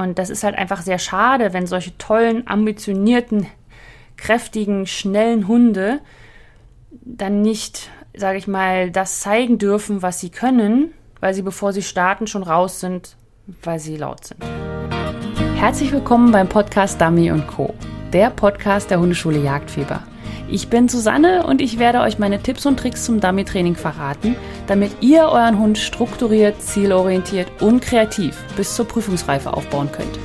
Und das ist halt einfach sehr schade, wenn solche tollen, ambitionierten, kräftigen, schnellen Hunde dann nicht, sage ich mal, das zeigen dürfen, was sie können, weil sie, bevor sie starten, schon raus sind, weil sie laut sind. Herzlich willkommen beim Podcast Dummy Co., der Podcast der Hundeschule Jagdfieber. Ich bin Susanne und ich werde euch meine Tipps und Tricks zum Dummy-Training verraten, damit ihr euren Hund strukturiert, zielorientiert und kreativ bis zur Prüfungsreife aufbauen könnt.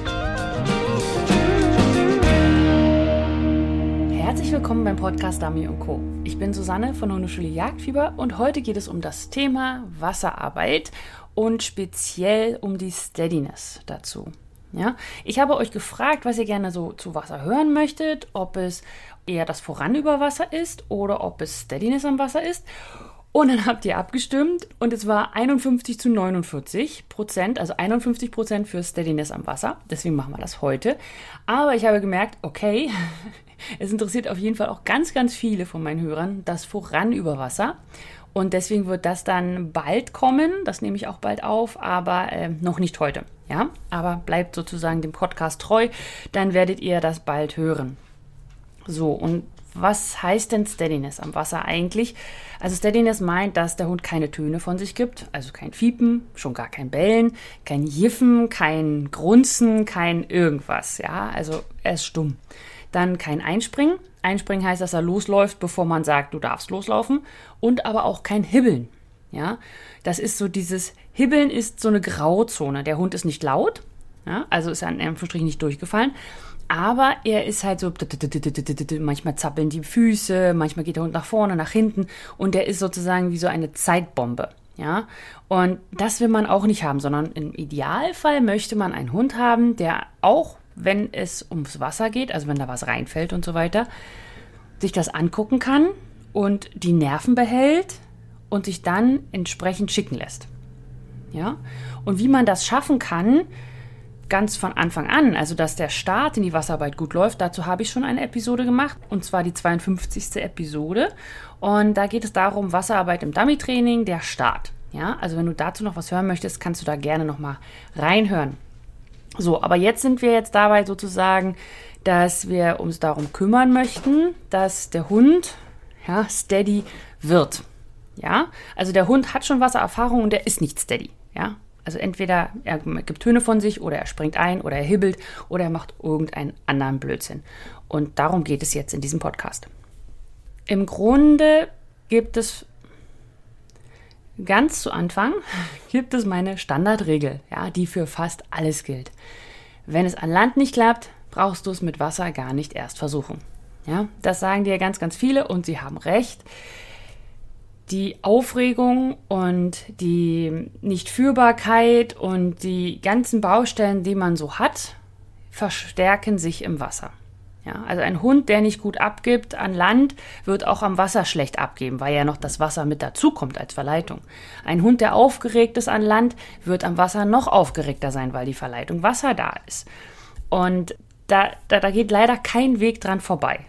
Herzlich willkommen beim Podcast Dummy Co. Ich bin Susanne von Hundeschule Jagdfieber und heute geht es um das Thema Wasserarbeit und speziell um die Steadiness dazu. Ja, ich habe euch gefragt, was ihr gerne so zu Wasser hören möchtet, ob es eher das Voran über Wasser ist oder ob es Steadiness am Wasser ist. Und dann habt ihr abgestimmt und es war 51 zu 49 Prozent, also 51 Prozent für Steadiness am Wasser. Deswegen machen wir das heute. Aber ich habe gemerkt, okay, es interessiert auf jeden Fall auch ganz, ganz viele von meinen Hörern das Voran über Wasser. Und deswegen wird das dann bald kommen. Das nehme ich auch bald auf, aber äh, noch nicht heute. Ja, aber bleibt sozusagen dem Podcast treu, dann werdet ihr das bald hören. So, und was heißt denn Steadiness am Wasser eigentlich? Also Steadiness meint, dass der Hund keine Töne von sich gibt, also kein Fiepen, schon gar kein Bellen, kein Jiffen, kein Grunzen, kein irgendwas, ja, also er ist stumm. Dann kein Einspringen. Einspringen heißt, dass er losläuft, bevor man sagt, du darfst loslaufen. Und aber auch kein Hibbeln. Ja, das ist so dieses Hibbeln ist so eine Grauzone. Der Hund ist nicht laut, ja, also ist er in Anführungsstrichen nicht durchgefallen. Aber er ist halt so, manchmal zappeln die Füße, manchmal geht der Hund nach vorne, nach hinten und der ist sozusagen wie so eine Zeitbombe. Ja, und das will man auch nicht haben, sondern im Idealfall möchte man einen Hund haben, der auch wenn es ums Wasser geht, also wenn da was reinfällt und so weiter, sich das angucken kann und die Nerven behält und sich dann entsprechend schicken lässt. Ja? Und wie man das schaffen kann, ganz von Anfang an, also dass der Start in die Wasserarbeit gut läuft, dazu habe ich schon eine Episode gemacht, und zwar die 52. Episode. Und da geht es darum, Wasserarbeit im Dummy-Training, der Start. Ja, also wenn du dazu noch was hören möchtest, kannst du da gerne noch mal reinhören. So, aber jetzt sind wir jetzt dabei sozusagen, dass wir uns darum kümmern möchten, dass der Hund ja, steady wird. Ja, also der Hund hat schon Wassererfahrung und er ist nicht steady. Ja, also entweder er gibt Töne von sich oder er springt ein oder er hibbelt oder er macht irgendeinen anderen Blödsinn. Und darum geht es jetzt in diesem Podcast. Im Grunde gibt es Ganz zu Anfang gibt es meine Standardregel, ja, die für fast alles gilt. Wenn es an Land nicht klappt, brauchst du es mit Wasser gar nicht erst versuchen. Ja, das sagen dir ganz, ganz viele und sie haben recht. Die Aufregung und die Nichtführbarkeit und die ganzen Baustellen, die man so hat, verstärken sich im Wasser. Ja, also ein Hund, der nicht gut abgibt an Land, wird auch am Wasser schlecht abgeben, weil ja noch das Wasser mit dazukommt als Verleitung. Ein Hund, der aufgeregt ist an Land, wird am Wasser noch aufgeregter sein, weil die Verleitung Wasser da ist. Und da, da, da geht leider kein Weg dran vorbei.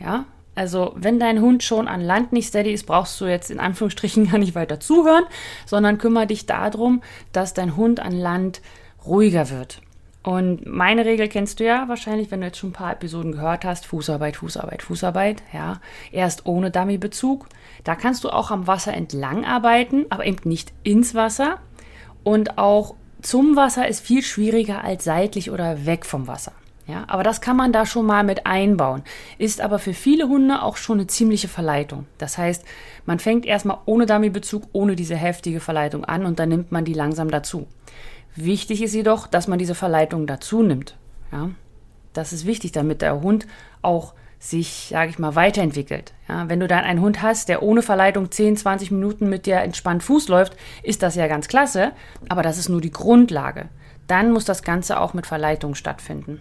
Ja, also wenn dein Hund schon an Land nicht steady ist, brauchst du jetzt in Anführungsstrichen gar nicht weiter zuhören, sondern kümmere dich darum, dass dein Hund an Land ruhiger wird. Und meine Regel kennst du ja wahrscheinlich, wenn du jetzt schon ein paar Episoden gehört hast. Fußarbeit, Fußarbeit, Fußarbeit. Ja, erst ohne Dummy-Bezug. Da kannst du auch am Wasser entlang arbeiten, aber eben nicht ins Wasser. Und auch zum Wasser ist viel schwieriger als seitlich oder weg vom Wasser. Ja, aber das kann man da schon mal mit einbauen. Ist aber für viele Hunde auch schon eine ziemliche Verleitung. Das heißt, man fängt erstmal ohne Dummy-Bezug, ohne diese heftige Verleitung an und dann nimmt man die langsam dazu. Wichtig ist jedoch, dass man diese Verleitung dazu nimmt. Ja? Das ist wichtig, damit der Hund auch sich, sage ich mal, weiterentwickelt. Ja, wenn du dann einen Hund hast, der ohne Verleitung 10, 20 Minuten mit dir entspannt Fuß läuft, ist das ja ganz klasse, aber das ist nur die Grundlage. Dann muss das Ganze auch mit Verleitung stattfinden.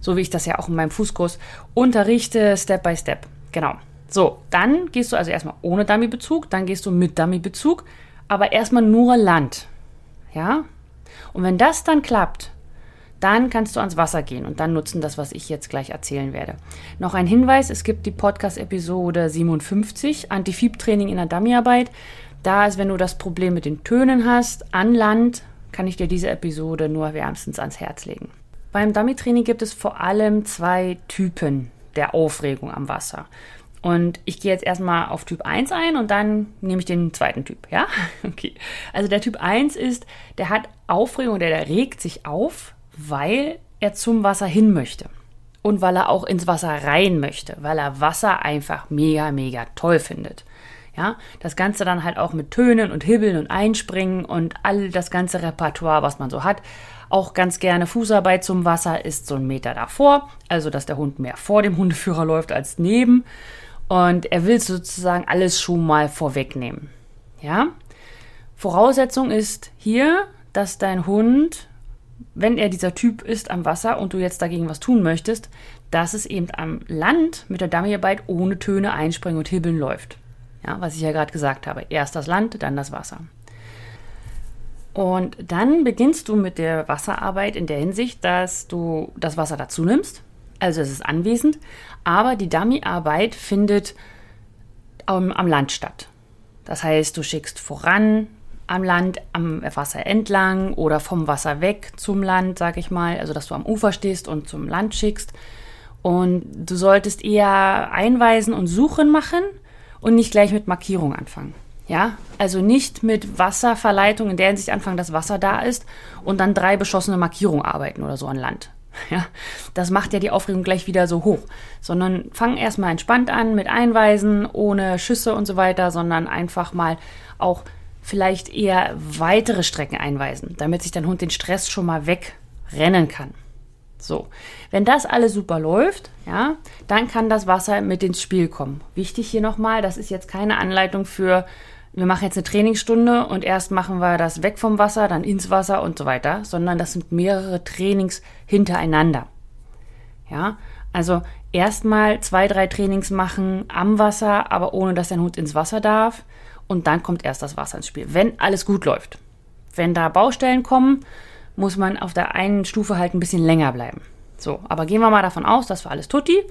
So wie ich das ja auch in meinem Fußkurs unterrichte, Step by Step. Genau. So, dann gehst du also erstmal ohne Dummy-Bezug, dann gehst du mit Dummy-Bezug, aber erstmal nur Land. Ja, und wenn das dann klappt, dann kannst du ans Wasser gehen und dann nutzen das, was ich jetzt gleich erzählen werde. Noch ein Hinweis, es gibt die Podcast-Episode 57, Antifieb-Training in der Dummyarbeit. Da ist, wenn du das Problem mit den Tönen hast, an Land, kann ich dir diese Episode nur wärmstens ans Herz legen. Beim Dummy-Training gibt es vor allem zwei Typen der Aufregung am Wasser. Und ich gehe jetzt erstmal auf Typ 1 ein und dann nehme ich den zweiten Typ, ja? Okay. Also der Typ 1 ist, der hat Aufregung, der, der regt sich auf, weil er zum Wasser hin möchte. Und weil er auch ins Wasser rein möchte, weil er Wasser einfach mega, mega toll findet. Ja, das Ganze dann halt auch mit Tönen und Hibbeln und Einspringen und all das ganze Repertoire, was man so hat. Auch ganz gerne Fußarbeit zum Wasser ist so ein Meter davor, also dass der Hund mehr vor dem Hundeführer läuft als neben. Und er will sozusagen alles schon mal vorwegnehmen. Ja? Voraussetzung ist hier, dass dein Hund, wenn er dieser Typ ist am Wasser und du jetzt dagegen was tun möchtest, dass es eben am Land mit der Dummyarbeit ohne Töne einspringen und hibbeln läuft. Ja, was ich ja gerade gesagt habe. Erst das Land, dann das Wasser. Und dann beginnst du mit der Wasserarbeit in der Hinsicht, dass du das Wasser dazu nimmst. Also es ist anwesend, aber die Dummyarbeit findet am, am Land statt. Das heißt, du schickst voran am Land, am Wasser entlang oder vom Wasser weg zum Land, sag ich mal. Also, dass du am Ufer stehst und zum Land schickst. Und du solltest eher einweisen und suchen machen und nicht gleich mit Markierung anfangen. Ja, also nicht mit Wasserverleitung in der Hinsicht anfangen, dass Wasser da ist und dann drei beschossene Markierungen arbeiten oder so an Land. Ja, das macht ja die Aufregung gleich wieder so hoch. Sondern fang erstmal entspannt an mit Einweisen, ohne Schüsse und so weiter, sondern einfach mal auch vielleicht eher weitere Strecken einweisen, damit sich dein Hund den Stress schon mal wegrennen kann. So, wenn das alles super läuft, ja, dann kann das Wasser mit ins Spiel kommen. Wichtig hier nochmal, das ist jetzt keine Anleitung für wir machen jetzt eine Trainingsstunde und erst machen wir das weg vom Wasser, dann ins Wasser und so weiter, sondern das sind mehrere Trainings hintereinander. Ja, also erstmal zwei, drei Trainings machen am Wasser, aber ohne dass dein Hund ins Wasser darf und dann kommt erst das Wasser ins Spiel, wenn alles gut läuft. Wenn da Baustellen kommen, muss man auf der einen Stufe halt ein bisschen länger bleiben. So, aber gehen wir mal davon aus, das war alles tutti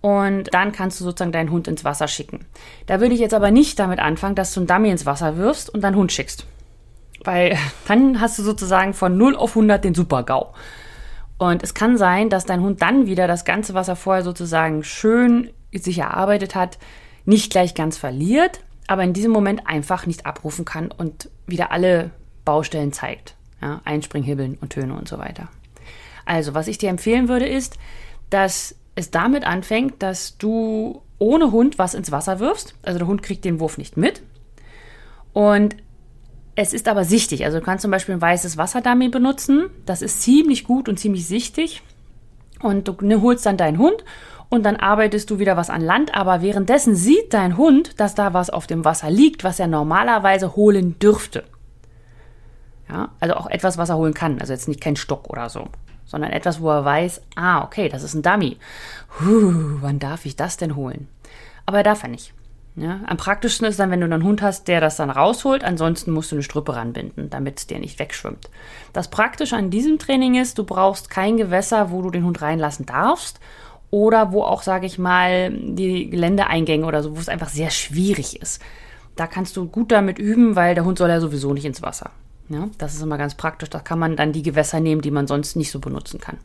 und dann kannst du sozusagen deinen Hund ins Wasser schicken. Da würde ich jetzt aber nicht damit anfangen, dass du einen Dummy ins Wasser wirfst und deinen Hund schickst. Weil dann hast du sozusagen von 0 auf 100 den Super-GAU. Und es kann sein, dass dein Hund dann wieder das ganze, was er vorher sozusagen schön sich erarbeitet hat, nicht gleich ganz verliert, aber in diesem Moment einfach nicht abrufen kann und wieder alle Baustellen zeigt. Ja, Einspringhibbeln und Töne und so weiter. Also, was ich dir empfehlen würde, ist, dass es damit anfängt, dass du ohne Hund was ins Wasser wirfst. Also der Hund kriegt den Wurf nicht mit. Und es ist aber sichtig. Also du kannst zum Beispiel ein weißes Wasserdummy benutzen. Das ist ziemlich gut und ziemlich sichtig. Und du ne, holst dann deinen Hund und dann arbeitest du wieder was an Land. Aber währenddessen sieht dein Hund, dass da was auf dem Wasser liegt, was er normalerweise holen dürfte. Ja, also auch etwas, was er holen kann. Also jetzt nicht kein Stock oder so sondern etwas, wo er weiß, ah, okay, das ist ein Dummy. Huh, wann darf ich das denn holen? Aber er darf er nicht. Ja, am praktischsten ist dann, wenn du einen Hund hast, der das dann rausholt. Ansonsten musst du eine Strüppe ranbinden, damit es dir nicht wegschwimmt. Das Praktische an diesem Training ist, du brauchst kein Gewässer, wo du den Hund reinlassen darfst. Oder wo auch, sage ich mal, die Geländeeingänge oder so, wo es einfach sehr schwierig ist. Da kannst du gut damit üben, weil der Hund soll ja sowieso nicht ins Wasser. Ja, das ist immer ganz praktisch. Da kann man dann die Gewässer nehmen, die man sonst nicht so benutzen kann.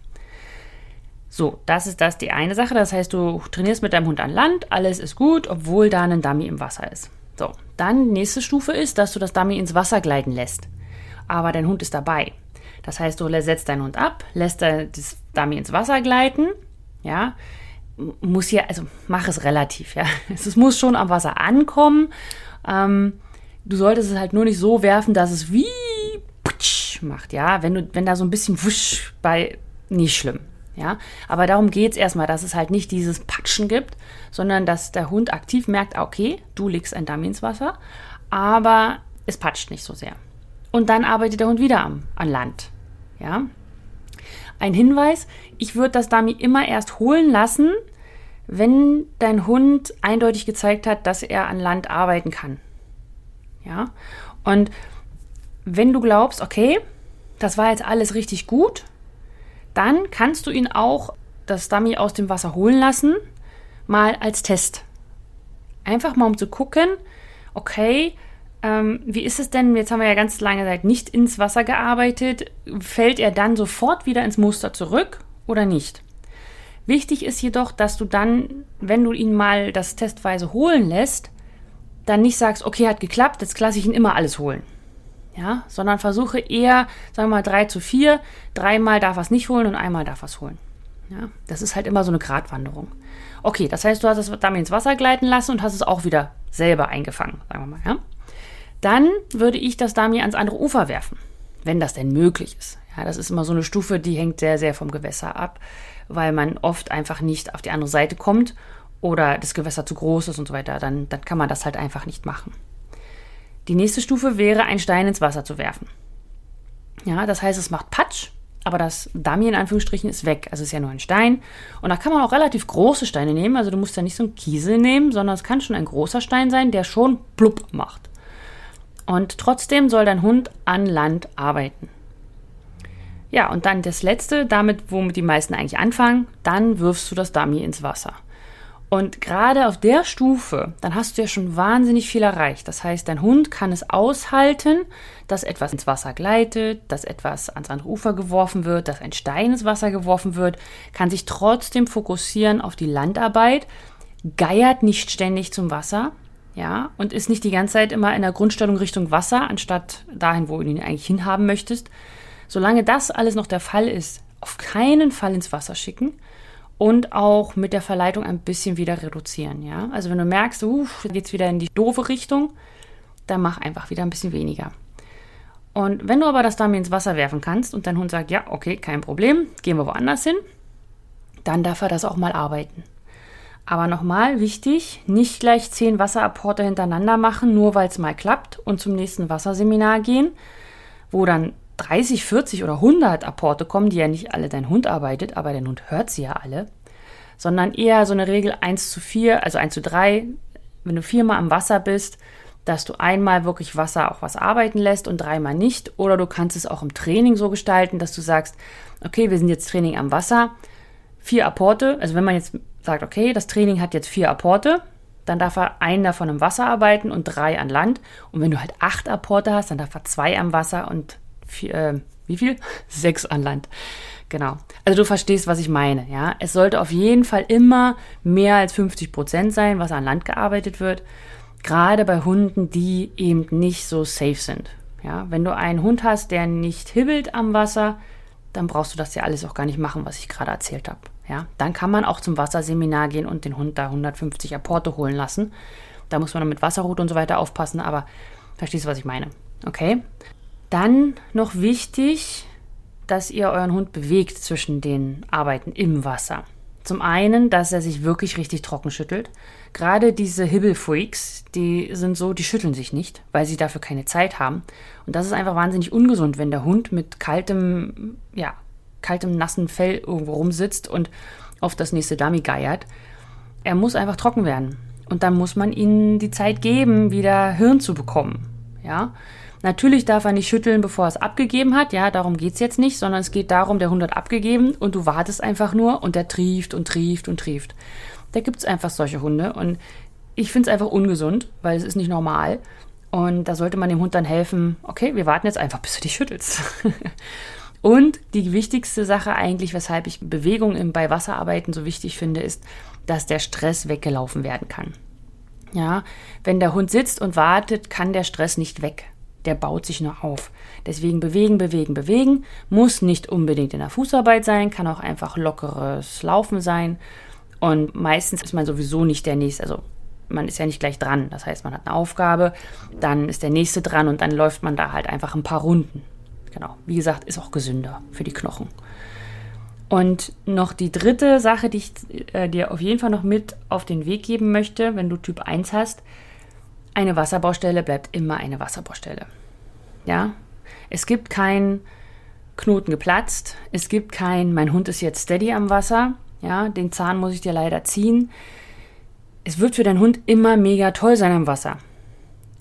So, das ist das die eine Sache. Das heißt, du trainierst mit deinem Hund an Land, alles ist gut, obwohl da ein Dummy im Wasser ist. So, dann nächste Stufe ist, dass du das Dummy ins Wasser gleiten lässt. Aber dein Hund ist dabei. Das heißt, du setzt deinen Hund ab, lässt das Dummy ins Wasser gleiten. Ja, muss hier, also mach es relativ, ja. Es muss schon am Wasser ankommen. Ähm, du solltest es halt nur nicht so werfen, dass es wie macht, ja. Wenn du, wenn da so ein bisschen wusch bei, nicht schlimm, ja. Aber darum geht es erstmal, dass es halt nicht dieses Patschen gibt, sondern dass der Hund aktiv merkt, okay, du legst ein Dummy ins Wasser, aber es patscht nicht so sehr. Und dann arbeitet der Hund wieder am, an Land, ja. Ein Hinweis, ich würde das Dummy immer erst holen lassen, wenn dein Hund eindeutig gezeigt hat, dass er an Land arbeiten kann. Ja? Und wenn du glaubst, okay, das war jetzt alles richtig gut, dann kannst du ihn auch das Dummy aus dem Wasser holen lassen, mal als Test. Einfach mal um zu gucken, okay, ähm, wie ist es denn? Jetzt haben wir ja ganz lange Zeit nicht ins Wasser gearbeitet. Fällt er dann sofort wieder ins Muster zurück oder nicht? Wichtig ist jedoch, dass du dann, wenn du ihn mal das testweise holen lässt, dann nicht sagst, okay, hat geklappt, jetzt lasse ich ihn immer alles holen. Ja, sondern versuche eher, sagen wir mal, drei zu vier, dreimal darf es nicht holen und einmal darf es holen. Ja, das ist halt immer so eine Gratwanderung. Okay, das heißt, du hast es damit ins Wasser gleiten lassen und hast es auch wieder selber eingefangen, sagen wir mal, ja. Dann würde ich das Dummy ans andere Ufer werfen, wenn das denn möglich ist. Ja, das ist immer so eine Stufe, die hängt sehr, sehr vom Gewässer ab, weil man oft einfach nicht auf die andere Seite kommt oder das Gewässer zu groß ist und so weiter. Dann, dann kann man das halt einfach nicht machen. Die nächste Stufe wäre, einen Stein ins Wasser zu werfen. Ja, das heißt, es macht Patsch, aber das Dummy in Anführungsstrichen ist weg. Also es ist ja nur ein Stein. Und da kann man auch relativ große Steine nehmen. Also du musst ja nicht so einen Kiesel nehmen, sondern es kann schon ein großer Stein sein, der schon plupp macht. Und trotzdem soll dein Hund an Land arbeiten. Ja, und dann das letzte, damit, womit die meisten eigentlich anfangen, dann wirfst du das Dummy ins Wasser. Und gerade auf der Stufe, dann hast du ja schon wahnsinnig viel erreicht. Das heißt, dein Hund kann es aushalten, dass etwas ins Wasser gleitet, dass etwas ans andere Ufer geworfen wird, dass ein Stein ins Wasser geworfen wird, kann sich trotzdem fokussieren auf die Landarbeit, geiert nicht ständig zum Wasser, ja, und ist nicht die ganze Zeit immer in der Grundstellung Richtung Wasser, anstatt dahin, wo du ihn eigentlich hinhaben möchtest. Solange das alles noch der Fall ist, auf keinen Fall ins Wasser schicken und auch mit der Verleitung ein bisschen wieder reduzieren, ja. Also wenn du merkst, uh, geht's wieder in die doofe Richtung, dann mach einfach wieder ein bisschen weniger. Und wenn du aber das Dummy ins Wasser werfen kannst und dein Hund sagt, ja, okay, kein Problem, gehen wir woanders hin, dann darf er das auch mal arbeiten. Aber nochmal wichtig, nicht gleich zehn Wasserapporte hintereinander machen, nur weil es mal klappt und zum nächsten Wasserseminar gehen, wo dann 30, 40 oder 100 Apporte kommen, die ja nicht alle dein Hund arbeitet, aber dein Hund hört sie ja alle, sondern eher so eine Regel 1 zu 4, also 1 zu 3, wenn du viermal am Wasser bist, dass du einmal wirklich Wasser auch was arbeiten lässt und dreimal nicht. Oder du kannst es auch im Training so gestalten, dass du sagst, okay, wir sind jetzt Training am Wasser, vier Apporte, also wenn man jetzt sagt, okay, das Training hat jetzt vier Apporte, dann darf er einen davon im Wasser arbeiten und drei an Land. Und wenn du halt acht Apporte hast, dann darf er zwei am Wasser und vier, äh, wie viel? Sechs an Land. Genau. Also du verstehst, was ich meine, ja. Es sollte auf jeden Fall immer mehr als 50 Prozent sein, was an Land gearbeitet wird. Gerade bei Hunden, die eben nicht so safe sind. Ja, wenn du einen Hund hast, der nicht hibbelt am Wasser, dann brauchst du das ja alles auch gar nicht machen, was ich gerade erzählt habe. Ja, dann kann man auch zum Wasserseminar gehen und den Hund da 150 Apporte holen lassen. Da muss man dann mit Wasserroute und so weiter aufpassen, aber verstehst du, was ich meine? Okay? Dann noch wichtig, dass ihr euren Hund bewegt zwischen den Arbeiten im Wasser. Zum einen, dass er sich wirklich richtig trocken schüttelt. Gerade diese Hibbelfreaks, die sind so, die schütteln sich nicht, weil sie dafür keine Zeit haben. Und das ist einfach wahnsinnig ungesund, wenn der Hund mit kaltem, ja, kaltem, nassen Fell irgendwo rumsitzt und auf das nächste Dummy geiert. Er muss einfach trocken werden. Und dann muss man ihnen die Zeit geben, wieder Hirn zu bekommen. Ja. Natürlich darf er nicht schütteln, bevor er es abgegeben hat. Ja, darum geht es jetzt nicht, sondern es geht darum, der Hund hat abgegeben und du wartest einfach nur und der trieft und trieft und trieft. Da gibt es einfach solche Hunde und ich finde es einfach ungesund, weil es ist nicht normal. Und da sollte man dem Hund dann helfen, okay, wir warten jetzt einfach, bis du dich schüttelst. Und die wichtigste Sache eigentlich, weshalb ich Bewegung bei Wasserarbeiten so wichtig finde, ist, dass der Stress weggelaufen werden kann. Ja, wenn der Hund sitzt und wartet, kann der Stress nicht weg. Der baut sich nur auf. Deswegen bewegen, bewegen, bewegen. Muss nicht unbedingt in der Fußarbeit sein, kann auch einfach lockeres Laufen sein. Und meistens ist man sowieso nicht der Nächste, also man ist ja nicht gleich dran. Das heißt, man hat eine Aufgabe, dann ist der Nächste dran und dann läuft man da halt einfach ein paar Runden. Genau. Wie gesagt, ist auch gesünder für die Knochen. Und noch die dritte Sache, die ich äh, dir auf jeden Fall noch mit auf den Weg geben möchte, wenn du Typ 1 hast, eine Wasserbaustelle bleibt immer eine Wasserbaustelle. Ja? Es gibt kein Knoten geplatzt, es gibt kein mein Hund ist jetzt steady am Wasser, ja, den Zahn muss ich dir leider ziehen. Es wird für deinen Hund immer mega toll sein am Wasser.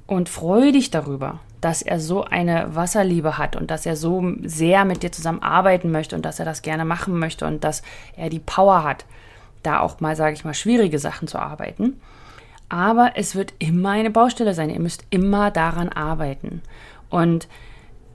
Und freu dich darüber dass er so eine Wasserliebe hat und dass er so sehr mit dir zusammen arbeiten möchte und dass er das gerne machen möchte und dass er die Power hat, da auch mal, sage ich mal, schwierige Sachen zu arbeiten. Aber es wird immer eine Baustelle sein. Ihr müsst immer daran arbeiten. Und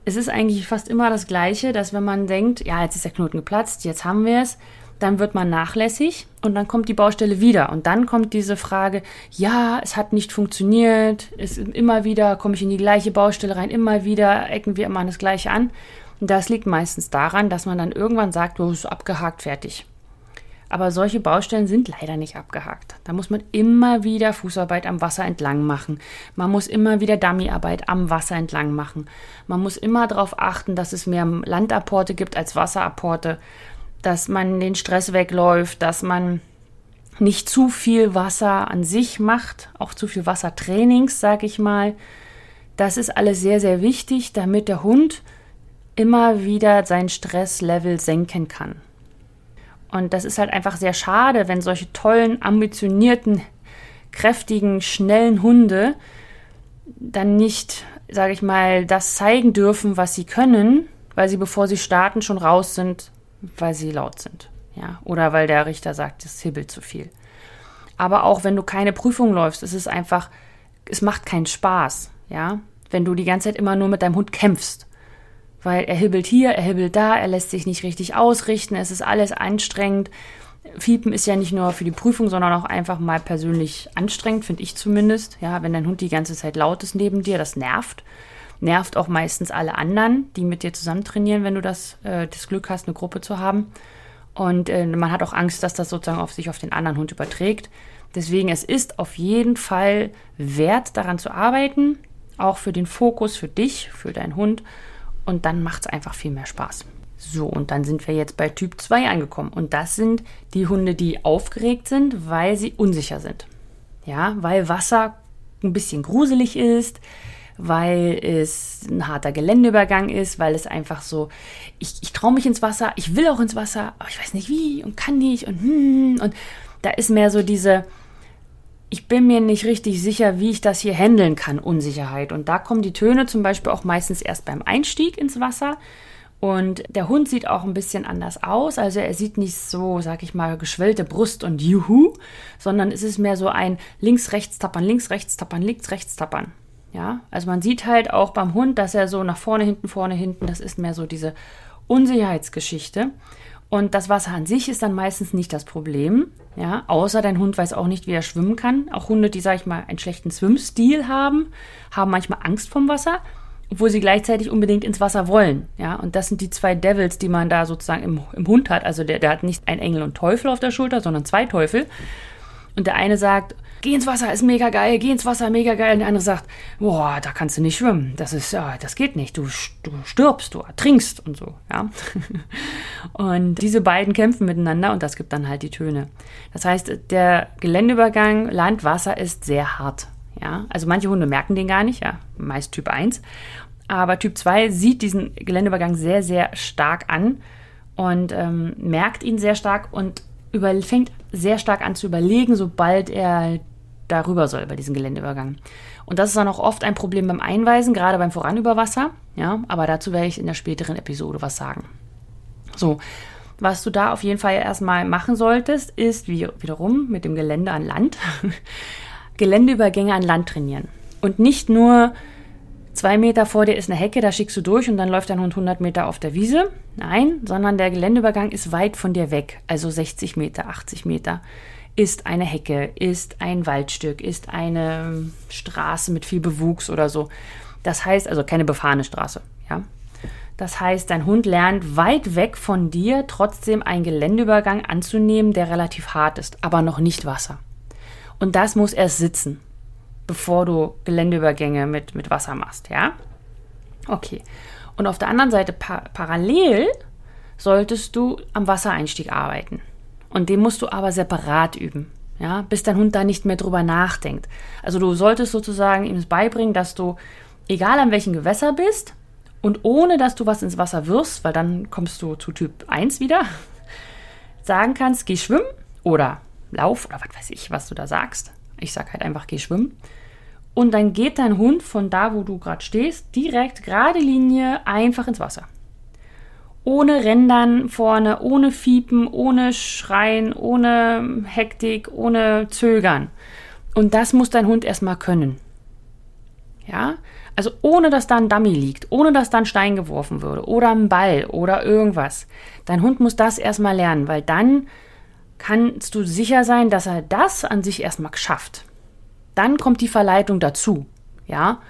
es ist eigentlich fast immer das Gleiche, dass wenn man denkt, ja, jetzt ist der Knoten geplatzt, jetzt haben wir es, dann wird man nachlässig und dann kommt die Baustelle wieder. Und dann kommt diese Frage, ja, es hat nicht funktioniert, es, immer wieder komme ich in die gleiche Baustelle rein, immer wieder ecken wir immer das Gleiche an. Und das liegt meistens daran, dass man dann irgendwann sagt, du bist abgehakt, fertig. Aber solche Baustellen sind leider nicht abgehakt. Da muss man immer wieder Fußarbeit am Wasser entlang machen. Man muss immer wieder Dummyarbeit am Wasser entlang machen. Man muss immer darauf achten, dass es mehr Landapporte gibt als Wasserapporte dass man den Stress wegläuft, dass man nicht zu viel Wasser an sich macht, auch zu viel Wassertrainings, sag ich mal. Das ist alles sehr, sehr wichtig, damit der Hund immer wieder sein Stresslevel senken kann. Und das ist halt einfach sehr schade, wenn solche tollen, ambitionierten, kräftigen, schnellen Hunde dann nicht, sage ich mal, das zeigen dürfen, was sie können, weil sie, bevor sie starten, schon raus sind weil sie laut sind. Ja, oder weil der Richter sagt, es hibbelt zu viel. Aber auch wenn du keine Prüfung läufst, ist es einfach, es macht keinen Spaß, ja, wenn du die ganze Zeit immer nur mit deinem Hund kämpfst. Weil er hibbelt hier, er hibbelt da, er lässt sich nicht richtig ausrichten, es ist alles anstrengend. Fiepen ist ja nicht nur für die Prüfung, sondern auch einfach mal persönlich anstrengend, finde ich zumindest. Ja, wenn dein Hund die ganze Zeit laut ist neben dir, das nervt nervt auch meistens alle anderen, die mit dir zusammen trainieren, wenn du das, äh, das Glück hast, eine Gruppe zu haben. Und äh, man hat auch Angst, dass das sozusagen auf sich auf den anderen Hund überträgt. Deswegen, es ist auf jeden Fall wert, daran zu arbeiten, auch für den Fokus, für dich, für deinen Hund. Und dann macht es einfach viel mehr Spaß. So, und dann sind wir jetzt bei Typ 2 angekommen. Und das sind die Hunde, die aufgeregt sind, weil sie unsicher sind. Ja, weil Wasser ein bisschen gruselig ist, weil es ein harter Geländeübergang ist, weil es einfach so, ich, ich traue mich ins Wasser, ich will auch ins Wasser, aber ich weiß nicht wie und kann nicht und hm, und da ist mehr so diese, ich bin mir nicht richtig sicher, wie ich das hier handeln kann, Unsicherheit. Und da kommen die Töne zum Beispiel auch meistens erst beim Einstieg ins Wasser. Und der Hund sieht auch ein bisschen anders aus. Also er sieht nicht so, sag ich mal, geschwellte Brust und Juhu, sondern es ist mehr so ein links, rechts tappern, links, rechts tappern, links, rechts tappern. Ja, also man sieht halt auch beim Hund, dass er so nach vorne, hinten, vorne, hinten, das ist mehr so diese Unsicherheitsgeschichte. Und das Wasser an sich ist dann meistens nicht das Problem, ja, außer dein Hund weiß auch nicht, wie er schwimmen kann. Auch Hunde, die, sag ich mal, einen schlechten Schwimmstil haben, haben manchmal Angst vom Wasser, obwohl sie gleichzeitig unbedingt ins Wasser wollen, ja. Und das sind die zwei Devils, die man da sozusagen im, im Hund hat. Also der, der hat nicht ein Engel und Teufel auf der Schulter, sondern zwei Teufel. Und der eine sagt, geh ins Wasser, ist mega geil, geh ins Wasser, mega geil. Und der andere sagt, boah, da kannst du nicht schwimmen. Das ist, ja, das geht nicht. Du, du stirbst, du ertrinkst und so, ja. und diese beiden kämpfen miteinander und das gibt dann halt die Töne. Das heißt, der Geländeübergang Land-Wasser ist sehr hart, ja. Also manche Hunde merken den gar nicht, ja. Meist Typ 1. Aber Typ 2 sieht diesen Geländeübergang sehr, sehr stark an und ähm, merkt ihn sehr stark und über, fängt sehr stark an zu überlegen, sobald er darüber soll, bei diesem Geländeübergang. Und das ist dann auch oft ein Problem beim Einweisen, gerade beim Voranüberwasser. Ja, aber dazu werde ich in der späteren Episode was sagen. So, was du da auf jeden Fall erstmal machen solltest, ist wie, wiederum mit dem Gelände an Land Geländeübergänge an Land trainieren. Und nicht nur zwei Meter vor dir ist eine Hecke, da schickst du durch und dann läuft dein Hund 100 Meter auf der Wiese. Nein, sondern der Geländeübergang ist weit von dir weg, also 60 Meter, 80 Meter. Ist eine Hecke, ist ein Waldstück, ist eine Straße mit viel Bewuchs oder so. Das heißt, also keine befahrene Straße, ja. Das heißt, dein Hund lernt weit weg von dir trotzdem einen Geländeübergang anzunehmen, der relativ hart ist, aber noch nicht Wasser. Und das muss erst sitzen bevor du Geländeübergänge mit, mit Wasser machst, ja? Okay. Und auf der anderen Seite pa parallel solltest du am Wassereinstieg arbeiten. Und den musst du aber separat üben, ja, bis dein Hund da nicht mehr drüber nachdenkt. Also du solltest sozusagen ihm beibringen, dass du, egal an welchem Gewässer bist, und ohne dass du was ins Wasser wirfst, weil dann kommst du zu Typ 1 wieder, sagen kannst, geh schwimmen oder lauf oder was weiß ich, was du da sagst. Ich sag halt einfach, geh schwimmen. Und dann geht dein Hund von da, wo du gerade stehst, direkt gerade Linie einfach ins Wasser. Ohne Rändern vorne, ohne Fiepen, ohne Schreien, ohne Hektik, ohne Zögern. Und das muss dein Hund erstmal können. Ja? Also ohne dass da ein Dummy liegt, ohne dass da ein Stein geworfen würde oder ein Ball oder irgendwas. Dein Hund muss das erstmal lernen, weil dann kannst du sicher sein, dass er das an sich erstmal schafft. Dann kommt die Verleitung dazu. Ja?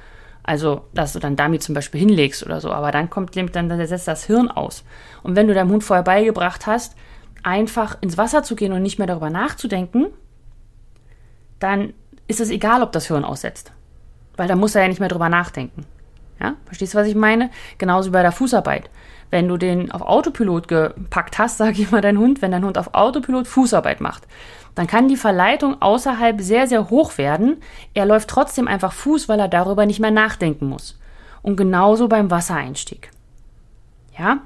Also, dass du dann Dummy zum Beispiel hinlegst oder so, aber dann kommt dann, dann setzt das Hirn aus. Und wenn du deinem Hund vorher beigebracht hast, einfach ins Wasser zu gehen und nicht mehr darüber nachzudenken, dann ist es egal, ob das Hirn aussetzt. Weil da muss er ja nicht mehr drüber nachdenken. Ja, verstehst du, was ich meine? Genauso wie bei der Fußarbeit. Wenn du den auf Autopilot gepackt hast, sage ich mal dein Hund, wenn dein Hund auf Autopilot Fußarbeit macht, dann kann die Verleitung außerhalb sehr, sehr hoch werden. Er läuft trotzdem einfach Fuß, weil er darüber nicht mehr nachdenken muss. Und genauso beim Wassereinstieg. Ja?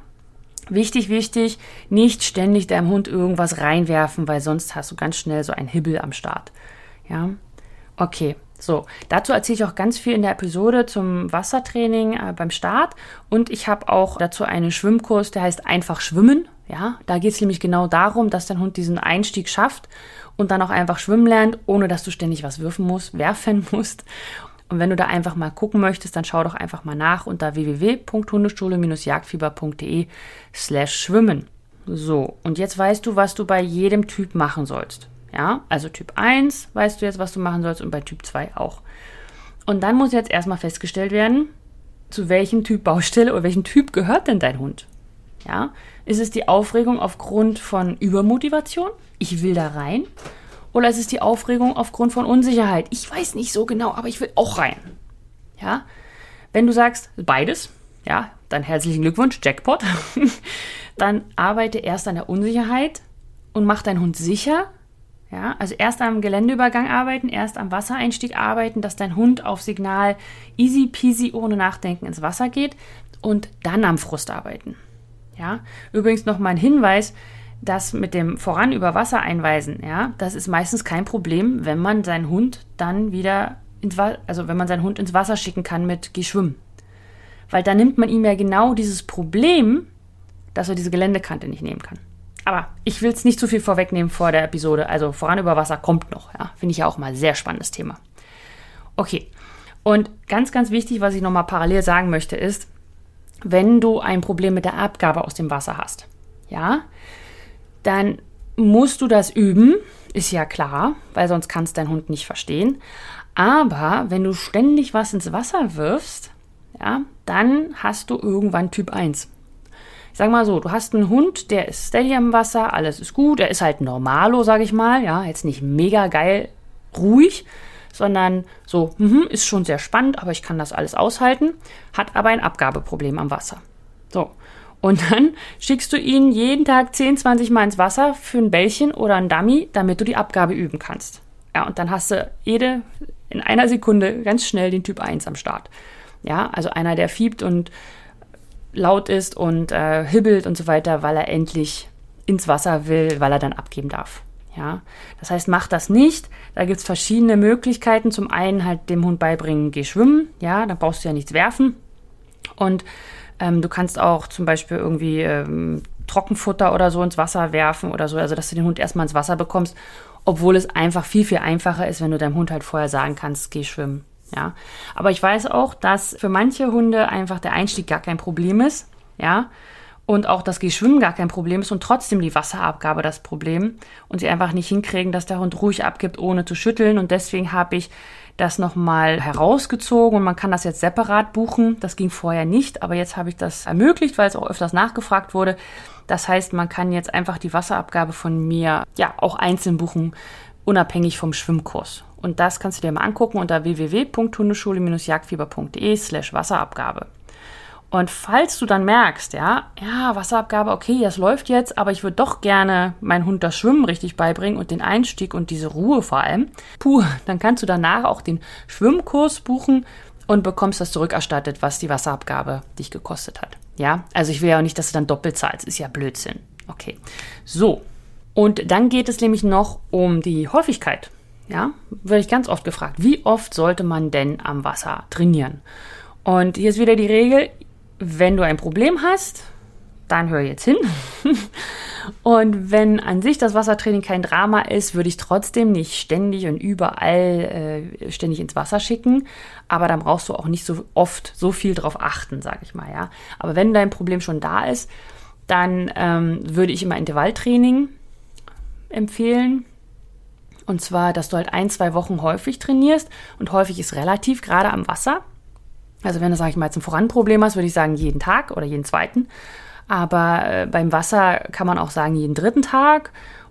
Wichtig, wichtig, nicht ständig deinem Hund irgendwas reinwerfen, weil sonst hast du ganz schnell so ein Hibbel am Start. Ja? Okay, so, dazu erzähle ich auch ganz viel in der Episode zum Wassertraining äh, beim Start. Und ich habe auch dazu einen Schwimmkurs, der heißt Einfach Schwimmen. Ja, da geht es nämlich genau darum, dass dein Hund diesen Einstieg schafft und dann auch einfach schwimmen lernt, ohne dass du ständig was werfen musst, werfen musst. Und wenn du da einfach mal gucken möchtest, dann schau doch einfach mal nach unter www.hundeschule-jagdfieber.de slash schwimmen. So, und jetzt weißt du, was du bei jedem Typ machen sollst. Ja, also Typ 1 weißt du jetzt, was du machen sollst und bei Typ 2 auch. Und dann muss jetzt erstmal festgestellt werden, zu welchem Typ Baustelle oder welchem Typ gehört denn dein Hund? Ja, ist es die Aufregung aufgrund von Übermotivation? Ich will da rein. Oder ist es die Aufregung aufgrund von Unsicherheit? Ich weiß nicht so genau, aber ich will auch rein. Ja, wenn du sagst beides, ja, dann herzlichen Glückwunsch, Jackpot. dann arbeite erst an der Unsicherheit und mach deinen Hund sicher, ja, also erst am Geländeübergang arbeiten, erst am Wassereinstieg arbeiten, dass dein Hund auf Signal easy peasy ohne Nachdenken ins Wasser geht und dann am Frust arbeiten. Ja, übrigens noch mal ein Hinweis, das mit dem Voran über Wasser einweisen, ja, das ist meistens kein Problem, wenn man seinen Hund dann wieder ins Wasser, also wenn man seinen Hund ins Wasser schicken kann mit Geh schwimmen. Weil dann nimmt man ihm ja genau dieses Problem, dass er diese Geländekante nicht nehmen kann. Aber ich will es nicht zu viel vorwegnehmen vor der Episode. Also voran über Wasser kommt noch. Ja? Finde ich ja auch mal sehr spannendes Thema. Okay. Und ganz, ganz wichtig, was ich nochmal parallel sagen möchte, ist, wenn du ein Problem mit der Abgabe aus dem Wasser hast, ja, dann musst du das üben, ist ja klar, weil sonst kannst dein Hund nicht verstehen. Aber wenn du ständig was ins Wasser wirfst, ja, dann hast du irgendwann Typ 1. Ich sag mal so, du hast einen Hund, der ist steady im Wasser, alles ist gut, er ist halt normalo, sag ich mal, ja, jetzt nicht mega geil ruhig, sondern so, mh, ist schon sehr spannend, aber ich kann das alles aushalten, hat aber ein Abgabeproblem am Wasser. So. Und dann schickst du ihn jeden Tag 10, 20 Mal ins Wasser für ein Bällchen oder ein Dummy, damit du die Abgabe üben kannst. Ja, und dann hast du jede, in einer Sekunde ganz schnell den Typ 1 am Start. Ja, also einer, der fiebt und laut ist und äh, hibbelt und so weiter, weil er endlich ins Wasser will, weil er dann abgeben darf. Ja, das heißt, mach das nicht. Da gibt es verschiedene Möglichkeiten. Zum einen halt dem Hund beibringen, geh schwimmen. Ja, da brauchst du ja nichts werfen. Und ähm, du kannst auch zum Beispiel irgendwie ähm, Trockenfutter oder so ins Wasser werfen oder so, also dass du den Hund erstmal ins Wasser bekommst, obwohl es einfach viel, viel einfacher ist, wenn du deinem Hund halt vorher sagen kannst, geh schwimmen. Ja, aber ich weiß auch, dass für manche Hunde einfach der Einstieg gar kein Problem ist. Ja, und auch das Geschwimmen gar kein Problem ist und trotzdem die Wasserabgabe das Problem und sie einfach nicht hinkriegen, dass der Hund ruhig abgibt, ohne zu schütteln. Und deswegen habe ich das nochmal herausgezogen und man kann das jetzt separat buchen. Das ging vorher nicht, aber jetzt habe ich das ermöglicht, weil es auch öfters nachgefragt wurde. Das heißt, man kann jetzt einfach die Wasserabgabe von mir ja auch einzeln buchen, unabhängig vom Schwimmkurs. Und das kannst du dir mal angucken unter www.hundeschule-jagdfieber.de slash Wasserabgabe. Und falls du dann merkst, ja, ja, Wasserabgabe, okay, das läuft jetzt, aber ich würde doch gerne meinen Hund das Schwimmen richtig beibringen und den Einstieg und diese Ruhe vor allem, puh, dann kannst du danach auch den Schwimmkurs buchen und bekommst das zurückerstattet, was die Wasserabgabe dich gekostet hat. Ja, also ich will ja auch nicht, dass du dann doppelt zahlst, ist ja Blödsinn. Okay, so. Und dann geht es nämlich noch um die Häufigkeit ja, werde ich ganz oft gefragt, wie oft sollte man denn am Wasser trainieren? Und hier ist wieder die Regel, wenn du ein Problem hast, dann hör jetzt hin. Und wenn an sich das Wassertraining kein Drama ist, würde ich trotzdem nicht ständig und überall äh, ständig ins Wasser schicken. Aber dann brauchst du auch nicht so oft so viel drauf achten, sag ich mal, ja. Aber wenn dein Problem schon da ist, dann ähm, würde ich immer Intervalltraining empfehlen. Und zwar, dass du halt ein, zwei Wochen häufig trainierst. Und häufig ist relativ, gerade am Wasser. Also wenn du, sag ich mal, jetzt ein Voranproblem hast, würde ich sagen jeden Tag oder jeden zweiten. Aber äh, beim Wasser kann man auch sagen jeden dritten Tag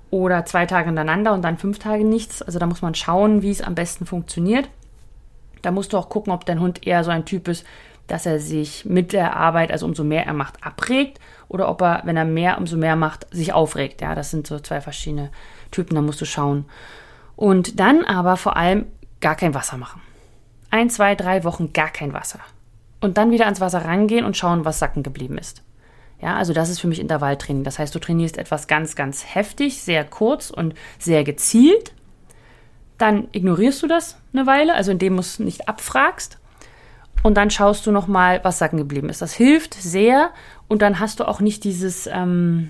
oder zwei Tage hintereinander und dann fünf Tage nichts. Also da muss man schauen, wie es am besten funktioniert. Da musst du auch gucken, ob dein Hund eher so ein Typ ist, dass er sich mit der Arbeit, also umso mehr er macht, abregt oder ob er, wenn er mehr, umso mehr macht, sich aufregt. Ja, das sind so zwei verschiedene Typen, da musst du schauen. Und dann aber vor allem gar kein Wasser machen. Ein, zwei, drei Wochen gar kein Wasser. Und dann wieder ans Wasser rangehen und schauen, was sacken geblieben ist. Ja, also das ist für mich Intervalltraining. Das heißt, du trainierst etwas ganz, ganz heftig, sehr kurz und sehr gezielt. Dann ignorierst du das eine Weile, also indem du es nicht abfragst. Und dann schaust du nochmal, was sacken geblieben ist. Das hilft sehr. Und dann hast du auch nicht dieses, ähm,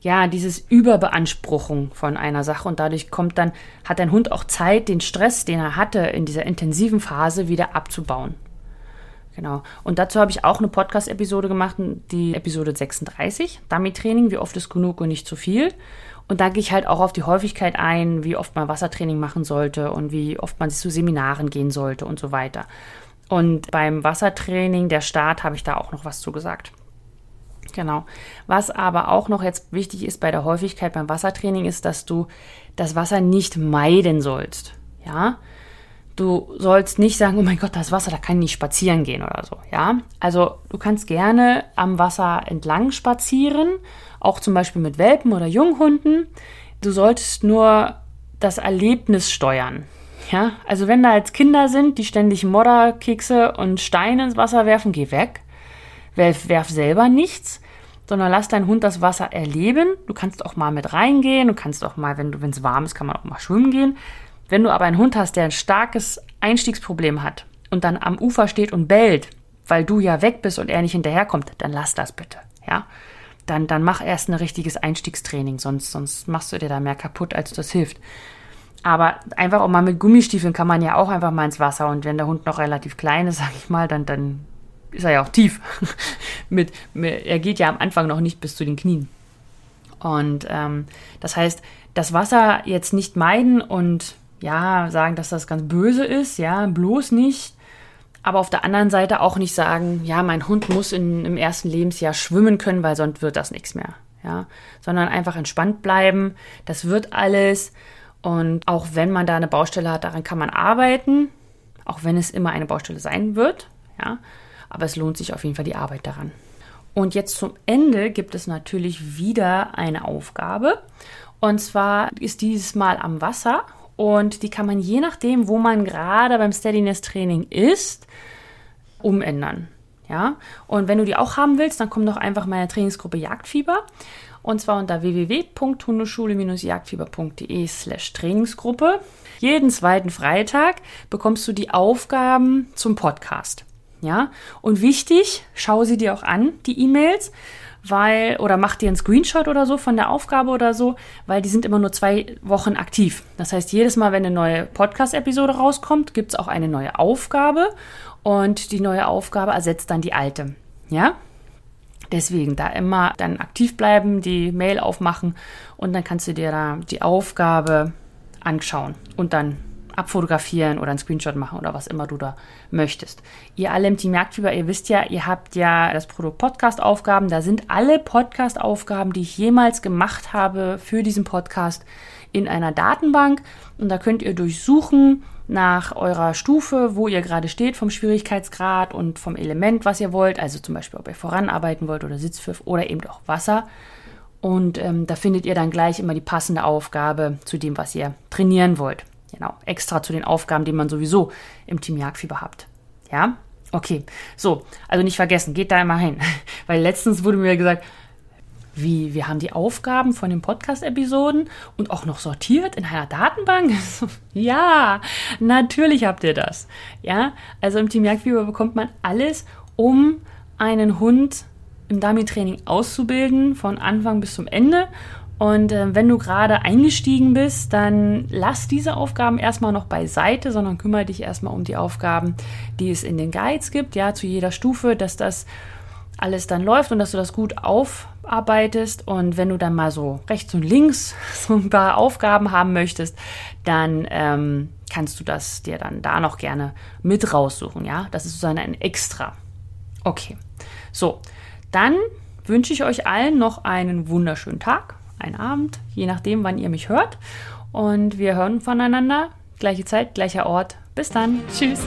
ja, dieses Überbeanspruchung von einer Sache. Und dadurch kommt dann, hat dein Hund auch Zeit, den Stress, den er hatte in dieser intensiven Phase wieder abzubauen. Genau. Und dazu habe ich auch eine Podcast-Episode gemacht, die Episode 36, Dummy-Training, wie oft ist genug und nicht zu viel. Und da gehe ich halt auch auf die Häufigkeit ein, wie oft man Wassertraining machen sollte und wie oft man zu Seminaren gehen sollte und so weiter. Und beim Wassertraining, der Start, habe ich da auch noch was zu gesagt. Genau. Was aber auch noch jetzt wichtig ist bei der Häufigkeit beim Wassertraining, ist, dass du das Wasser nicht meiden sollst. Ja, Du sollst nicht sagen, oh mein Gott, das Wasser, da kann ich nicht spazieren gehen oder so, ja. Also du kannst gerne am Wasser entlang spazieren, auch zum Beispiel mit Welpen oder Junghunden. Du solltest nur das Erlebnis steuern, ja. Also wenn da jetzt Kinder sind, die ständig Modderkekse und Steine ins Wasser werfen, geh weg. Werf, werf selber nichts sondern lass deinen Hund das Wasser erleben. Du kannst auch mal mit reingehen, du kannst auch mal, wenn es warm ist, kann man auch mal schwimmen gehen. Wenn du aber einen Hund hast, der ein starkes Einstiegsproblem hat und dann am Ufer steht und bellt, weil du ja weg bist und er nicht hinterherkommt, dann lass das bitte, ja. Dann, dann mach erst ein richtiges Einstiegstraining, sonst, sonst machst du dir da mehr kaputt, als das hilft. Aber einfach auch mal mit Gummistiefeln kann man ja auch einfach mal ins Wasser und wenn der Hund noch relativ klein ist, sag ich mal, dann, dann ist er ja auch tief. mit, er geht ja am Anfang noch nicht bis zu den Knien. Und ähm, das heißt, das Wasser jetzt nicht meiden und ja, sagen, dass das ganz böse ist, ja, bloß nicht. Aber auf der anderen Seite auch nicht sagen, ja, mein Hund muss in, im ersten Lebensjahr schwimmen können, weil sonst wird das nichts mehr. Ja, sondern einfach entspannt bleiben. Das wird alles. Und auch wenn man da eine Baustelle hat, daran kann man arbeiten. Auch wenn es immer eine Baustelle sein wird. Ja, aber es lohnt sich auf jeden Fall die Arbeit daran. Und jetzt zum Ende gibt es natürlich wieder eine Aufgabe. Und zwar ist dieses Mal am Wasser und die kann man je nachdem, wo man gerade beim Steadiness-Training ist, umändern. Ja, und wenn du die auch haben willst, dann komm doch einfach meine Trainingsgruppe Jagdfieber. Und zwar unter www.hundeschule-jagdfieber.de slash Trainingsgruppe. Jeden zweiten Freitag bekommst du die Aufgaben zum Podcast. Ja, und wichtig, schau sie dir auch an, die E-Mails weil, oder mach dir einen Screenshot oder so von der Aufgabe oder so, weil die sind immer nur zwei Wochen aktiv. Das heißt, jedes Mal, wenn eine neue Podcast-Episode rauskommt, gibt es auch eine neue Aufgabe und die neue Aufgabe ersetzt dann die alte. Ja? Deswegen da immer dann aktiv bleiben, die Mail aufmachen und dann kannst du dir da die Aufgabe anschauen und dann abfotografieren oder einen Screenshot machen oder was immer du da möchtest. Ihr alle im Team Jagdfieber, ihr wisst ja, ihr habt ja das Produkt Podcast-Aufgaben. Da sind alle Podcast-Aufgaben, die ich jemals gemacht habe für diesen Podcast in einer Datenbank. Und da könnt ihr durchsuchen nach eurer Stufe, wo ihr gerade steht, vom Schwierigkeitsgrad und vom Element, was ihr wollt. Also zum Beispiel, ob ihr voranarbeiten wollt oder Sitzpfiff oder eben auch Wasser. Und ähm, da findet ihr dann gleich immer die passende Aufgabe zu dem, was ihr trainieren wollt. Genau, extra zu den Aufgaben, die man sowieso im Team Jagdfieber habt. Ja? Okay, so, also nicht vergessen, geht da immer hin. Weil letztens wurde mir gesagt, wie, wir haben die Aufgaben von den Podcast-Episoden und auch noch sortiert in einer Datenbank? ja, natürlich habt ihr das. Ja, also im Team Jagdfieber bekommt man alles, um einen Hund im Dummy-Training auszubilden, von Anfang bis zum Ende. Und äh, wenn du gerade eingestiegen bist, dann lass diese Aufgaben erstmal noch beiseite, sondern kümmere dich erstmal um die Aufgaben, die es in den Guides gibt, ja, zu jeder Stufe, dass das alles dann läuft und dass du das gut aufarbeitest. Und wenn du dann mal so rechts und links so ein paar Aufgaben haben möchtest, dann ähm, kannst du das dir dann da noch gerne mit raussuchen. Ja, das ist sozusagen ein Extra. Okay, so, dann wünsche ich euch allen noch einen wunderschönen Tag, einen Abend, je nachdem, wann ihr mich hört. Und wir hören voneinander. Gleiche Zeit, gleicher Ort. Bis dann. Tschüss.